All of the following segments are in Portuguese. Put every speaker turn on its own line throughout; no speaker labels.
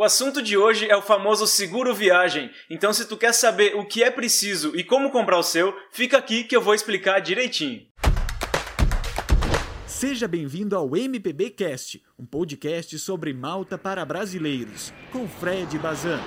O assunto de hoje é o famoso seguro viagem. Então, se tu quer saber o que é preciso e como comprar o seu, fica aqui que eu vou explicar direitinho.
Seja bem-vindo ao MPB Cast, um podcast sobre Malta para brasileiros, com Fred Bazan.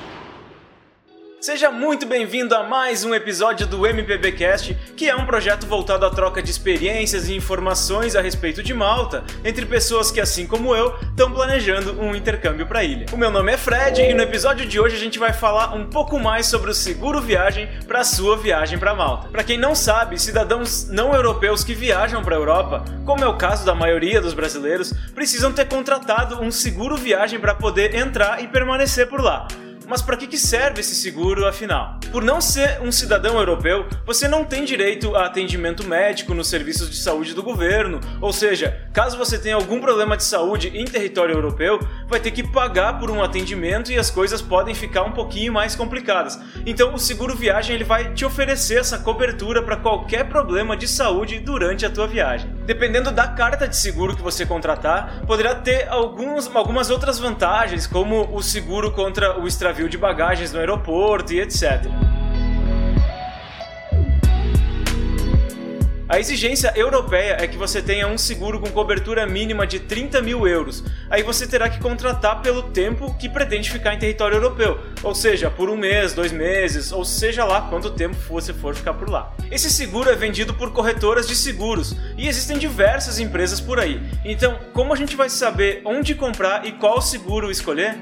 Seja muito bem-vindo a mais um episódio do MPBcast, que é um projeto voltado à troca de experiências e informações a respeito de Malta entre pessoas que, assim como eu, estão planejando um intercâmbio para a ilha. O meu nome é Fred e no episódio de hoje a gente vai falar um pouco mais sobre o seguro viagem para a sua viagem para Malta. Para quem não sabe, cidadãos não europeus que viajam para a Europa, como é o caso da maioria dos brasileiros, precisam ter contratado um seguro viagem para poder entrar e permanecer por lá. Mas para que, que serve esse seguro afinal? Por não ser um cidadão europeu, você não tem direito a atendimento médico nos serviços de saúde do governo, ou seja, caso você tenha algum problema de saúde em território europeu, vai ter que pagar por um atendimento e as coisas podem ficar um pouquinho mais complicadas. Então, o seguro viagem ele vai te oferecer essa cobertura para qualquer problema de saúde durante a tua viagem. Dependendo da carta de seguro que você contratar, poderá ter alguns, algumas outras vantagens, como o seguro contra o extravio de bagagens no aeroporto e etc. A exigência europeia é que você tenha um seguro com cobertura mínima de 30 mil euros. Aí você terá que contratar pelo tempo que pretende ficar em território europeu, ou seja, por um mês, dois meses, ou seja lá quanto tempo você for ficar por lá. Esse seguro é vendido por corretoras de seguros e existem diversas empresas por aí. Então, como a gente vai saber onde comprar e qual seguro escolher?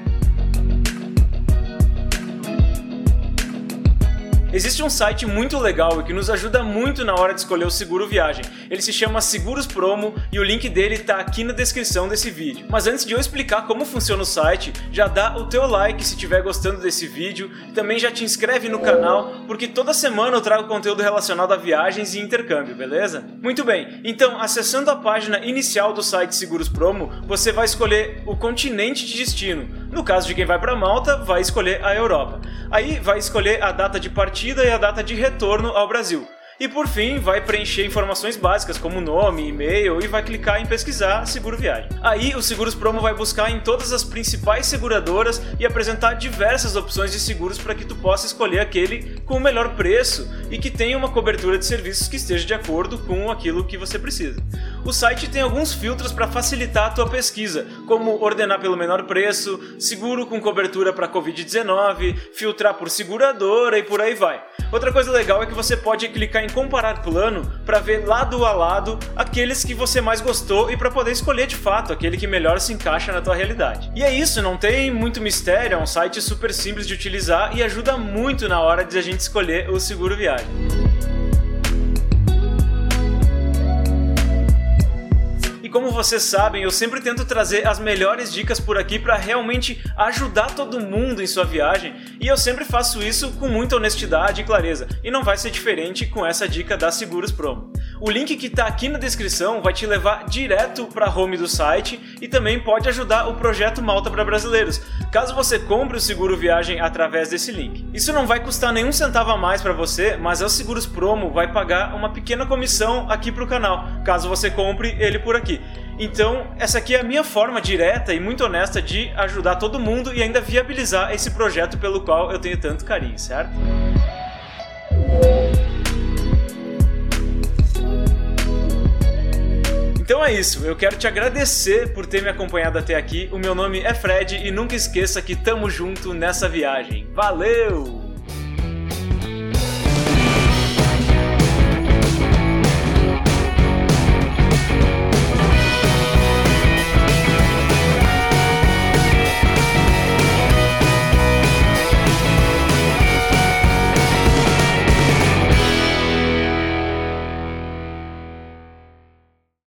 Existe um site muito legal e que nos ajuda muito na hora de escolher o seguro viagem. Ele se chama Seguros Promo e o link dele está aqui na descrição desse vídeo. Mas antes de eu explicar como funciona o site, já dá o teu like se estiver gostando desse vídeo, também já te inscreve no canal, porque toda semana eu trago conteúdo relacionado a viagens e intercâmbio, beleza? Muito bem, então acessando a página inicial do site Seguros Promo, você vai escolher o continente de destino. No caso de quem vai para Malta, vai escolher a Europa. Aí vai escolher a data de partida e a data de retorno ao Brasil. E por fim, vai preencher informações básicas como nome, e-mail e vai clicar em pesquisar seguro viagem. Aí o Seguros Promo vai buscar em todas as principais seguradoras e apresentar diversas opções de seguros para que tu possa escolher aquele com o melhor preço e que tenha uma cobertura de serviços que esteja de acordo com aquilo que você precisa. O site tem alguns filtros para facilitar a tua pesquisa, como ordenar pelo menor preço, seguro com cobertura para Covid-19, filtrar por seguradora e por aí vai. Outra coisa legal é que você pode clicar em comparar plano para ver lado a lado aqueles que você mais gostou e para poder escolher de fato aquele que melhor se encaixa na tua realidade. E é isso, não tem muito mistério, é um site super simples de utilizar e ajuda muito na hora de a gente escolher o seguro viagem. Como vocês sabem, eu sempre tento trazer as melhores dicas por aqui para realmente ajudar todo mundo em sua viagem, e eu sempre faço isso com muita honestidade e clareza, e não vai ser diferente com essa dica da Seguros Promo. O link que está aqui na descrição vai te levar direto para a home do site e também pode ajudar o projeto Malta para Brasileiros, caso você compre o seguro viagem através desse link. Isso não vai custar nenhum centavo a mais para você, mas a Seguros Promo vai pagar uma pequena comissão aqui para o canal, caso você compre ele por aqui. Então, essa aqui é a minha forma direta e muito honesta de ajudar todo mundo e ainda viabilizar esse projeto pelo qual eu tenho tanto carinho, certo? Então é isso, eu quero te agradecer por ter me acompanhado até aqui. O meu nome é Fred e nunca esqueça que tamo junto nessa viagem. Valeu!